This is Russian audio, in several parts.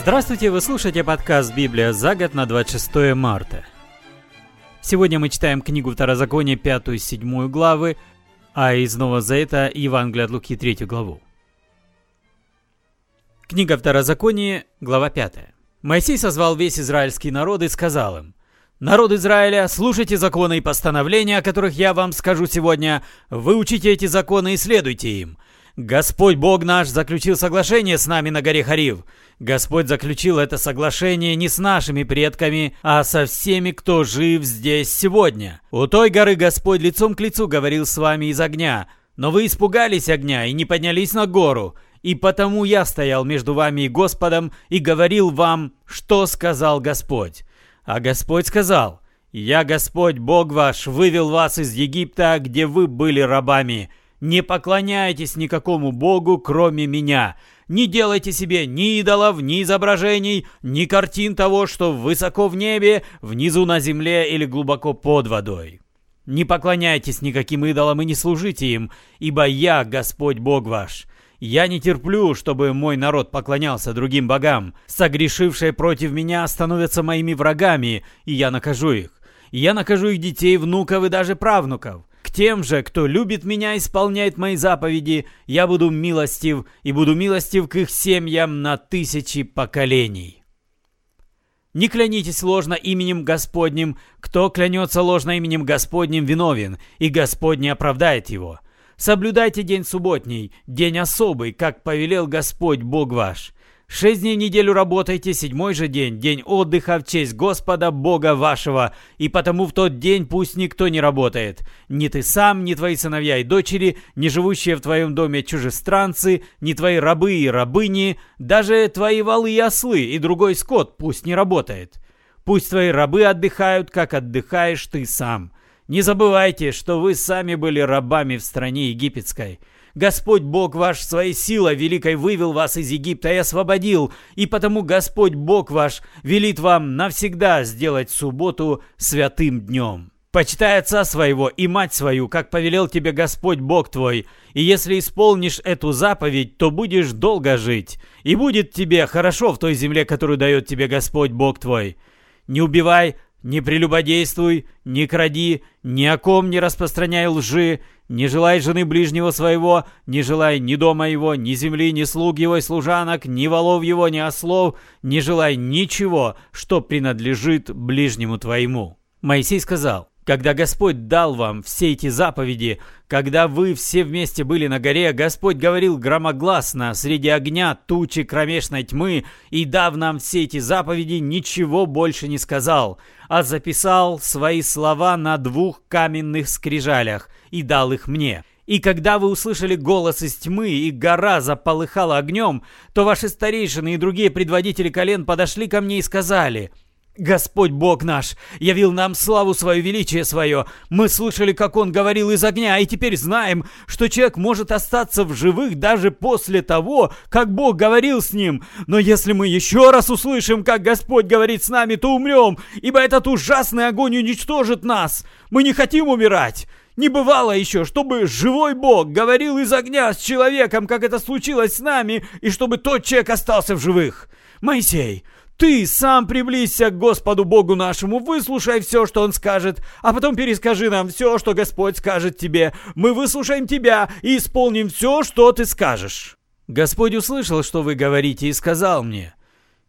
Здравствуйте, вы слушаете подкаст «Библия за год» на 26 марта. Сегодня мы читаем книгу Второзакония, пятую и седьмую главы, а из Нового Завета Евангелие от Луки, третью главу. Книга Второзакония, глава 5. Моисей созвал весь израильский народ и сказал им, «Народ Израиля, слушайте законы и постановления, о которых я вам скажу сегодня, выучите эти законы и следуйте им. Господь Бог наш заключил соглашение с нами на горе Харив. Господь заключил это соглашение не с нашими предками, а со всеми, кто жив здесь сегодня. У той горы Господь лицом к лицу говорил с вами из огня, но вы испугались огня и не поднялись на гору. И потому я стоял между вами и Господом и говорил вам, что сказал Господь. А Господь сказал, «Я, Господь, Бог ваш, вывел вас из Египта, где вы были рабами. Не поклоняйтесь никакому Богу, кроме меня. Не делайте себе ни идолов, ни изображений, ни картин того, что высоко в небе, внизу на земле или глубоко под водой. Не поклоняйтесь никаким идолам и не служите им, ибо я, Господь Бог ваш». Я не терплю, чтобы мой народ поклонялся другим богам. Согрешившие против меня становятся моими врагами, и я накажу их. Я накажу их детей, внуков и даже правнуков. Тем же, кто любит меня и исполняет мои заповеди, я буду милостив и буду милостив к их семьям на тысячи поколений. Не клянитесь ложно именем Господним. Кто клянется ложно именем Господним, виновен, и Господь не оправдает его. Соблюдайте день субботний, день особый, как повелел Господь Бог ваш. Шесть дней в неделю работайте, седьмой же день, день отдыха в честь Господа Бога вашего, и потому в тот день пусть никто не работает. Ни ты сам, ни твои сыновья и дочери, ни живущие в твоем доме чужестранцы, ни твои рабы и рабыни, даже твои валы и ослы и другой скот пусть не работает. Пусть твои рабы отдыхают, как отдыхаешь ты сам. Не забывайте, что вы сами были рабами в стране египетской. Господь Бог ваш своей силой великой вывел вас из Египта и освободил, и потому Господь Бог ваш велит вам навсегда сделать субботу святым днем. Почитай отца своего и мать свою, как повелел тебе Господь Бог твой, и если исполнишь эту заповедь, то будешь долго жить, и будет тебе хорошо в той земле, которую дает тебе Господь Бог твой. Не убивай, не прелюбодействуй, не кради, ни о ком не распространяй лжи, не желай жены ближнего своего, не желай ни дома его, ни земли, ни слуг его и служанок, ни волов его, ни ослов, не желай ничего, что принадлежит ближнему твоему». Моисей сказал, когда Господь дал вам все эти заповеди, когда вы все вместе были на горе, Господь говорил громогласно среди огня, тучи, кромешной тьмы, и дав нам все эти заповеди, ничего больше не сказал, а записал свои слова на двух каменных скрижалях и дал их мне. И когда вы услышали голос из тьмы, и гора заполыхала огнем, то ваши старейшины и другие предводители колен подошли ко мне и сказали – Господь Бог наш явил нам славу свое, величие свое. Мы слышали, как Он говорил из огня, и теперь знаем, что человек может остаться в живых даже после того, как Бог говорил с ним. Но если мы еще раз услышим, как Господь говорит с нами, то умрем, ибо этот ужасный огонь уничтожит нас. Мы не хотим умирать. Не бывало еще, чтобы живой Бог говорил из огня с человеком, как это случилось с нами, и чтобы тот человек остался в живых. Моисей, ты сам приблизься к Господу Богу нашему, выслушай все, что Он скажет, а потом перескажи нам все, что Господь скажет тебе. Мы выслушаем тебя и исполним все, что ты скажешь». Господь услышал, что вы говорите, и сказал мне.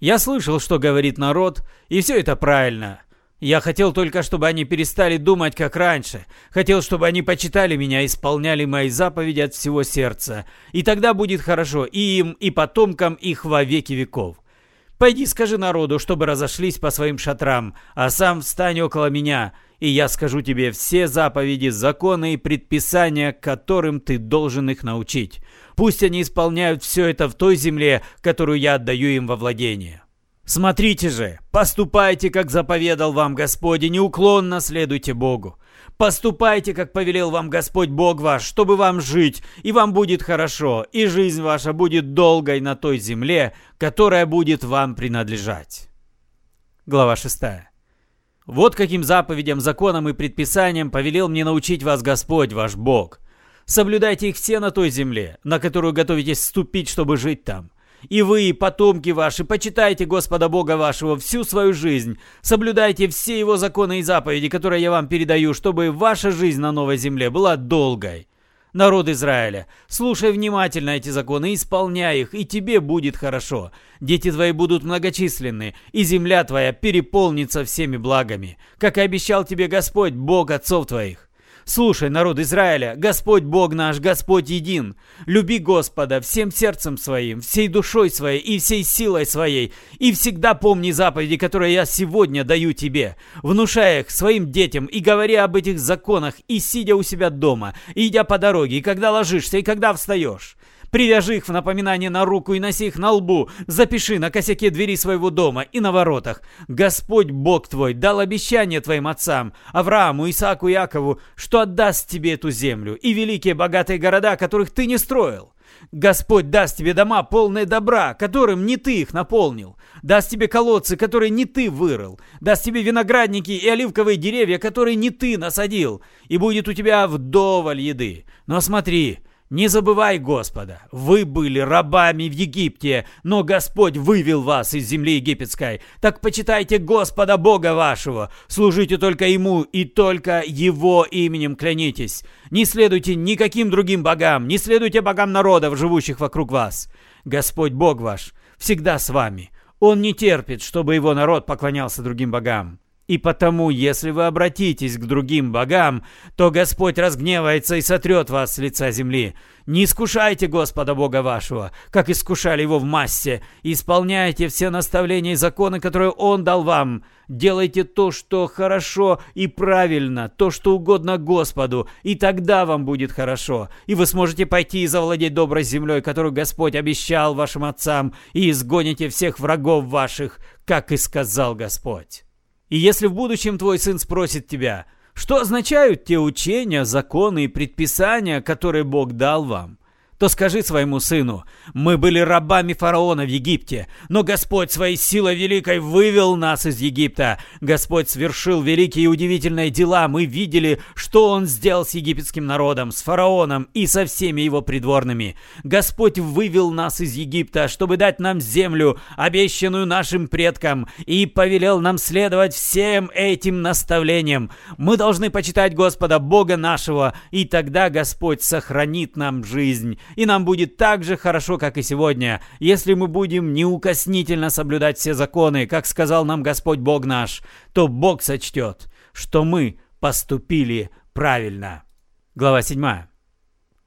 Я слышал, что говорит народ, и все это правильно. Я хотел только, чтобы они перестали думать, как раньше. Хотел, чтобы они почитали меня, исполняли мои заповеди от всего сердца. И тогда будет хорошо и им, и потомкам их во веки веков. Пойди скажи народу, чтобы разошлись по своим шатрам, а сам встань около меня, и я скажу тебе все заповеди, законы и предписания, которым ты должен их научить. Пусть они исполняют все это в той земле, которую я отдаю им во владение. Смотрите же, поступайте, как заповедал вам Господь, и неуклонно следуйте Богу. Поступайте, как повелел вам Господь Бог ваш, чтобы вам жить, и вам будет хорошо, и жизнь ваша будет долгой на той земле, которая будет вам принадлежать. Глава 6. Вот каким заповедям, законам и предписаниям повелел мне научить вас Господь ваш Бог. Соблюдайте их все на той земле, на которую готовитесь вступить, чтобы жить там. И вы, потомки ваши, почитайте Господа Бога вашего всю свою жизнь, соблюдайте все его законы и заповеди, которые я вам передаю, чтобы ваша жизнь на новой земле была долгой. Народ Израиля, слушай внимательно эти законы, исполняй их, и тебе будет хорошо. Дети твои будут многочисленны, и земля твоя переполнится всеми благами, как и обещал тебе Господь, Бог отцов твоих. Слушай, народ Израиля, Господь Бог наш, Господь един. Люби Господа всем сердцем своим, всей душой своей и всей силой своей. И всегда помни заповеди, которые я сегодня даю тебе, внушая их своим детям и говоря об этих законах, и сидя у себя дома, и идя по дороге, и когда ложишься, и когда встаешь. Привяжи их в напоминание на руку и носи их на лбу. Запиши на косяке двери своего дома и на воротах. Господь Бог твой дал обещание твоим отцам, Аврааму, Исааку и Якову, что отдаст тебе эту землю и великие богатые города, которых ты не строил. Господь даст тебе дома, полные добра, которым не ты их наполнил. Даст тебе колодцы, которые не ты вырыл. Даст тебе виноградники и оливковые деревья, которые не ты насадил. И будет у тебя вдоволь еды. Но смотри, не забывай Господа, вы были рабами в Египте, но Господь вывел вас из земли египетской. Так почитайте Господа Бога вашего, служите только Ему и только Его именем клянитесь. Не следуйте никаким другим богам, не следуйте богам народов, живущих вокруг вас. Господь Бог ваш всегда с вами. Он не терпит, чтобы его народ поклонялся другим богам. И потому, если вы обратитесь к другим богам, то Господь разгневается и сотрет вас с лица земли. Не искушайте Господа Бога вашего, как искушали его в массе. Исполняйте все наставления и законы, которые Он дал вам. Делайте то, что хорошо и правильно, то, что угодно Господу, и тогда вам будет хорошо. И вы сможете пойти и завладеть доброй землей, которую Господь обещал вашим отцам, и изгоните всех врагов ваших, как и сказал Господь. И если в будущем твой сын спросит тебя, что означают те учения, законы и предписания, которые Бог дал вам, то скажи своему сыну, мы были рабами фараона в Египте, но Господь своей силой великой вывел нас из Египта. Господь совершил великие и удивительные дела. Мы видели, что Он сделал с египетским народом, с фараоном и со всеми его придворными. Господь вывел нас из Египта, чтобы дать нам землю, обещанную нашим предкам, и повелел нам следовать всем этим наставлениям. Мы должны почитать Господа Бога нашего, и тогда Господь сохранит нам жизнь и нам будет так же хорошо, как и сегодня, если мы будем неукоснительно соблюдать все законы, как сказал нам Господь Бог наш, то Бог сочтет, что мы поступили правильно. Глава 7.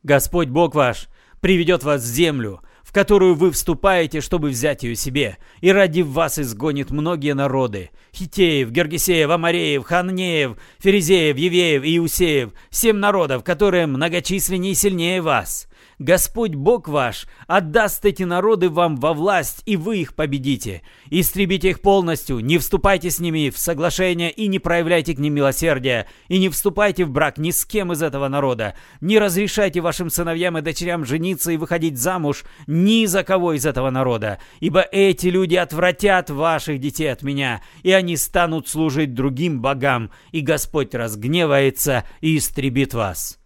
Господь Бог ваш приведет вас в землю, в которую вы вступаете, чтобы взять ее себе, и ради вас изгонит многие народы. Хитеев, Гергесеев, Амареев, Ханнеев, Ферезеев, Евеев и Иусеев, семь народов, которые многочисленнее и сильнее вас. Господь Бог ваш отдаст эти народы вам во власть, и вы их победите. Истребите их полностью, не вступайте с ними в соглашение и не проявляйте к ним милосердия, и не вступайте в брак ни с кем из этого народа. Не разрешайте вашим сыновьям и дочерям жениться и выходить замуж ни за кого из этого народа, ибо эти люди отвратят ваших детей от меня, и они станут служить другим богам, и Господь разгневается и истребит вас».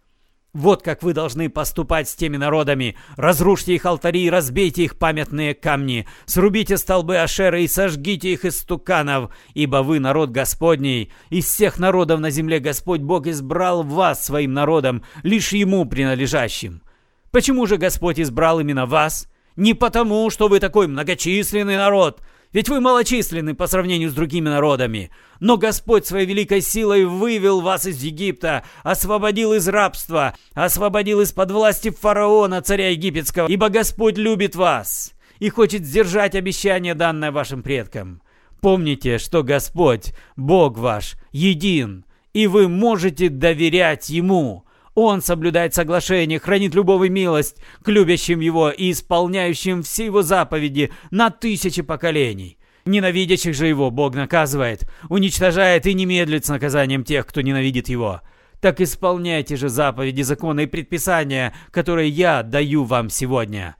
Вот как вы должны поступать с теми народами. Разрушьте их алтари и разбейте их памятные камни. Срубите столбы Ашера и сожгите их из стуканов, ибо вы народ Господний. Из всех народов на земле Господь Бог избрал вас своим народом, лишь Ему принадлежащим. Почему же Господь избрал именно вас? Не потому, что вы такой многочисленный народ – ведь вы малочисленны по сравнению с другими народами. Но Господь своей великой силой вывел вас из Египта, освободил из рабства, освободил из-под власти фараона, царя египетского, ибо Господь любит вас и хочет сдержать обещание, данное вашим предкам. Помните, что Господь, Бог ваш, един, и вы можете доверять Ему. Он соблюдает соглашение, хранит любовь и милость к любящим его и исполняющим все его заповеди на тысячи поколений. Ненавидящих же его Бог наказывает, уничтожает и не медлит с наказанием тех, кто ненавидит его. Так исполняйте же заповеди, законы и предписания, которые я даю вам сегодня.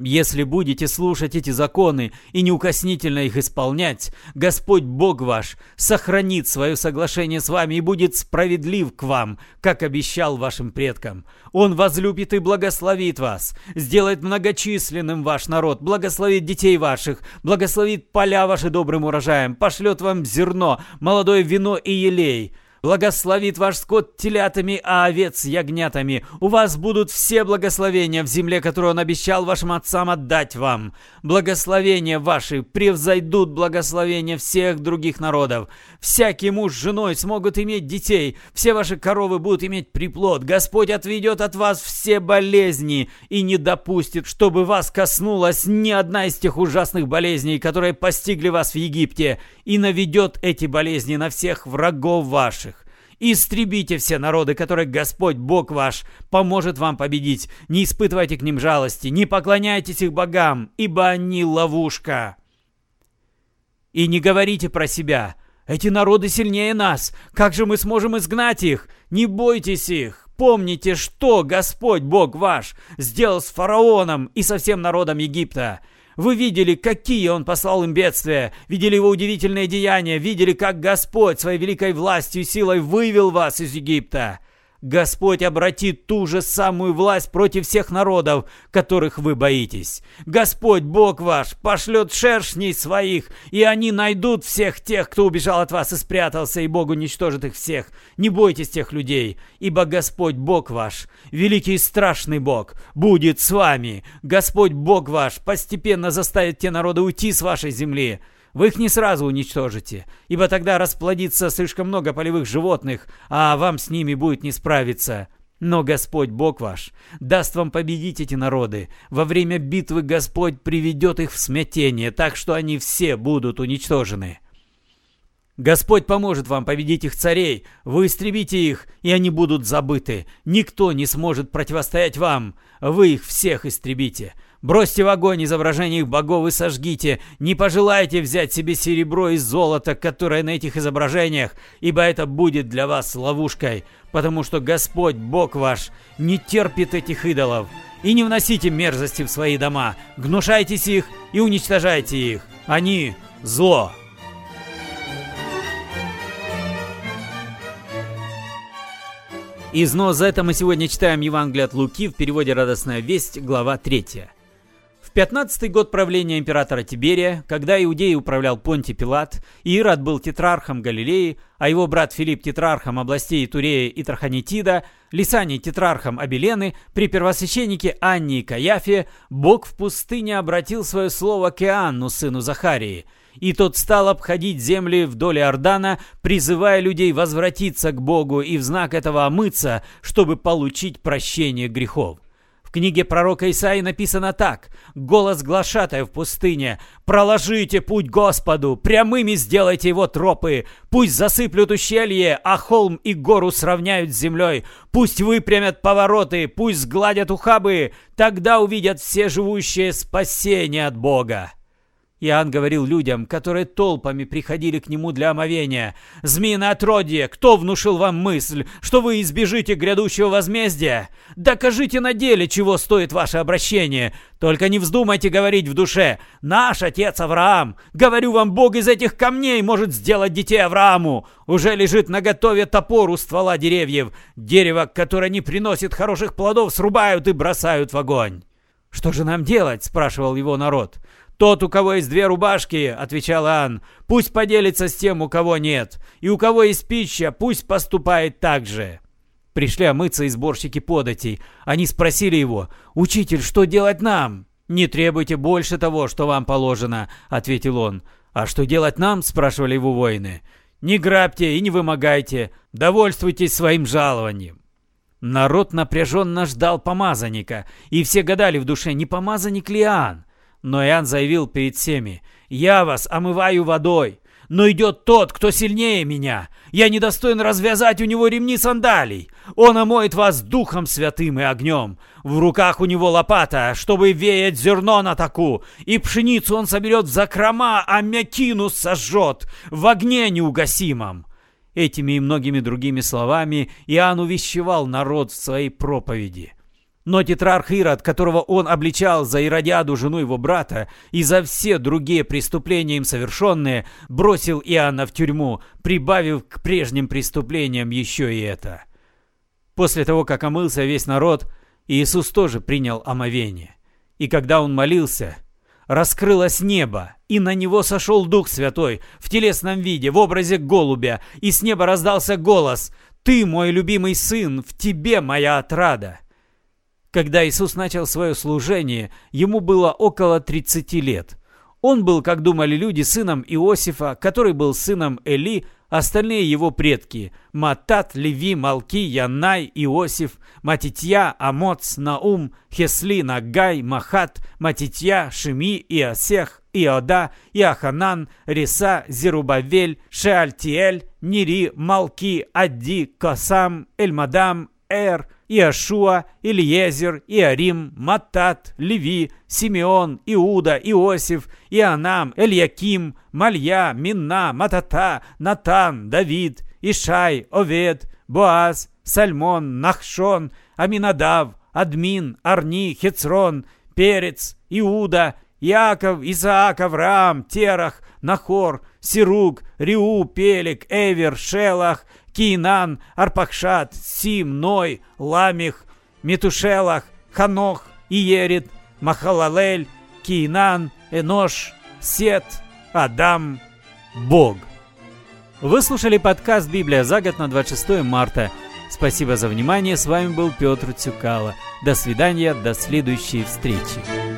Если будете слушать эти законы и неукоснительно их исполнять, Господь Бог ваш сохранит свое соглашение с вами и будет справедлив к вам, как обещал вашим предкам. Он возлюбит и благословит вас, сделает многочисленным ваш народ, благословит детей ваших, благословит поля ваши добрым урожаем, пошлет вам зерно, молодое вино и елей». Благословит ваш скот телятами, а овец ягнятами. У вас будут все благословения в земле, которую он обещал вашим отцам отдать вам. Благословения ваши превзойдут благословения всех других народов. Всякий муж с женой смогут иметь детей. Все ваши коровы будут иметь приплод. Господь отведет от вас все болезни и не допустит, чтобы вас коснулась ни одна из тех ужасных болезней, которые постигли вас в Египте, и наведет эти болезни на всех врагов ваших. Истребите все народы, которых Господь Бог ваш поможет вам победить. Не испытывайте к ним жалости, не поклоняйтесь их богам, ибо они ловушка. И не говорите про себя. Эти народы сильнее нас. Как же мы сможем изгнать их? Не бойтесь их. Помните, что Господь Бог ваш сделал с фараоном и со всем народом Египта. Вы видели, какие Он послал им бедствия, видели Его удивительные деяния, видели, как Господь своей великой властью и силой вывел вас из Египта. Господь обратит ту же самую власть против всех народов, которых вы боитесь. Господь, Бог ваш, пошлет шершней своих, и они найдут всех тех, кто убежал от вас и спрятался, и Бог уничтожит их всех. Не бойтесь тех людей, ибо Господь, Бог ваш, великий и страшный Бог, будет с вами. Господь, Бог ваш, постепенно заставит те народы уйти с вашей земли. Вы их не сразу уничтожите, ибо тогда расплодится слишком много полевых животных, а вам с ними будет не справиться. Но Господь Бог ваш даст вам победить эти народы. Во время битвы Господь приведет их в смятение, так что они все будут уничтожены. Господь поможет вам победить их царей, вы истребите их, и они будут забыты. Никто не сможет противостоять вам, вы их всех истребите. Бросьте в огонь изображение их богов и сожгите. Не пожелайте взять себе серебро и золото, которое на этих изображениях, ибо это будет для вас ловушкой, потому что Господь, Бог ваш, не терпит этих идолов. И не вносите мерзости в свои дома, гнушайтесь их и уничтожайте их. Они – зло. Из Нозета мы сегодня читаем Евангелие от Луки в переводе «Радостная весть», глава 3. В 15 год правления императора Тиберия, когда Иудеей управлял Понтий Пилат, Ирод был тетрархом Галилеи, а его брат Филипп тетрархом областей Турея и Траханитида, Лисаний тетрархом Абелены, при первосвященнике Анне и Каяфе, Бог в пустыне обратил свое слово к Иоанну, сыну Захарии, и тот стал обходить земли вдоль Иордана, призывая людей возвратиться к Богу и в знак этого омыться, чтобы получить прощение грехов. В книге пророка Исаии написано так. «Голос глашатая в пустыне. Проложите путь Господу, прямыми сделайте его тропы. Пусть засыплют ущелье, а холм и гору сравняют с землей. Пусть выпрямят повороты, пусть сгладят ухабы. Тогда увидят все живущие спасение от Бога». Иоанн говорил людям, которые толпами приходили к нему для омовения. «Змеиное отродье, кто внушил вам мысль, что вы избежите грядущего возмездия? Докажите на деле, чего стоит ваше обращение. Только не вздумайте говорить в душе «Наш отец Авраам! Говорю вам, Бог из этих камней может сделать детей Аврааму! Уже лежит наготове топор у ствола деревьев. Дерево, которое не приносит хороших плодов, срубают и бросают в огонь». «Что же нам делать?» – спрашивал его народ. «Тот, у кого есть две рубашки, — отвечал Ан, — пусть поделится с тем, у кого нет, и у кого есть пища, пусть поступает так же». Пришли омыться и сборщики податей. Они спросили его, «Учитель, что делать нам?» «Не требуйте больше того, что вам положено», — ответил он. «А что делать нам?» — спрашивали его воины. «Не грабьте и не вымогайте, довольствуйтесь своим жалованием». Народ напряженно ждал помазанника, и все гадали в душе, не помазанник ли Иоанн. Но Иоанн заявил перед всеми, «Я вас омываю водой, но идет тот, кто сильнее меня. Я недостоин развязать у него ремни сандалий. Он омоет вас духом святым и огнем. В руках у него лопата, чтобы веять зерно на таку, и пшеницу он соберет в закрома, а мякину сожжет в огне неугасимом». Этими и многими другими словами Иоанн увещевал народ в своей проповеди – Но тетрарх Ирод, которого он обличал за Иродиаду, жену его брата, и за все другие преступления им совершенные, бросил Иоанна в тюрьму, прибавив к прежним преступлениям еще и это. После того, как омылся весь народ, Иисус тоже принял омовение. И когда он молился, раскрылось небо, и на него сошел Дух Святой в телесном виде, в образе голубя, и с неба раздался голос «Ты, мой любимый сын, в тебе моя отрада». Когда Иисус начал свое служение, ему было около 30 лет. Он был, как думали люди, сыном Иосифа, который был сыном Эли, остальные его предки – Матат, Леви, Малки, Янай, Иосиф, Матитья, Амоц, Наум, Хесли, Нагай, Махат, Матитья, Шими, Иосех, Иода, Иоханан, Риса, Зерубавель, Шеальтиэль, Нири, Малки, Адди, Косам, Эльмадам, Эр – Иошуа, Ильезер, Иарим, Матат, Леви, Симеон, Иуда, Иосиф, Ианам, Эльяким, Малья, Минна, Матата, Натан, Давид, Ишай, Овед, Боаз, Сальмон, Нахшон, Аминадав, Админ, Арни, Хецрон, Перец, Иуда, Иаков, Исаак, Авраам, Терах, Нахор, Сирук, Риу, Пелик, Эвер, Шелах, Кинан, Арпахшад, Сим, Ной, Ламих, Метушелах, Ханох, Иерит, Махалалель, Кинан, Энош, Сет, Адам, Бог. Вы слушали подкаст «Библия за год» на 26 марта. Спасибо за внимание. С вами был Петр Цюкало. До свидания, до следующей встречи.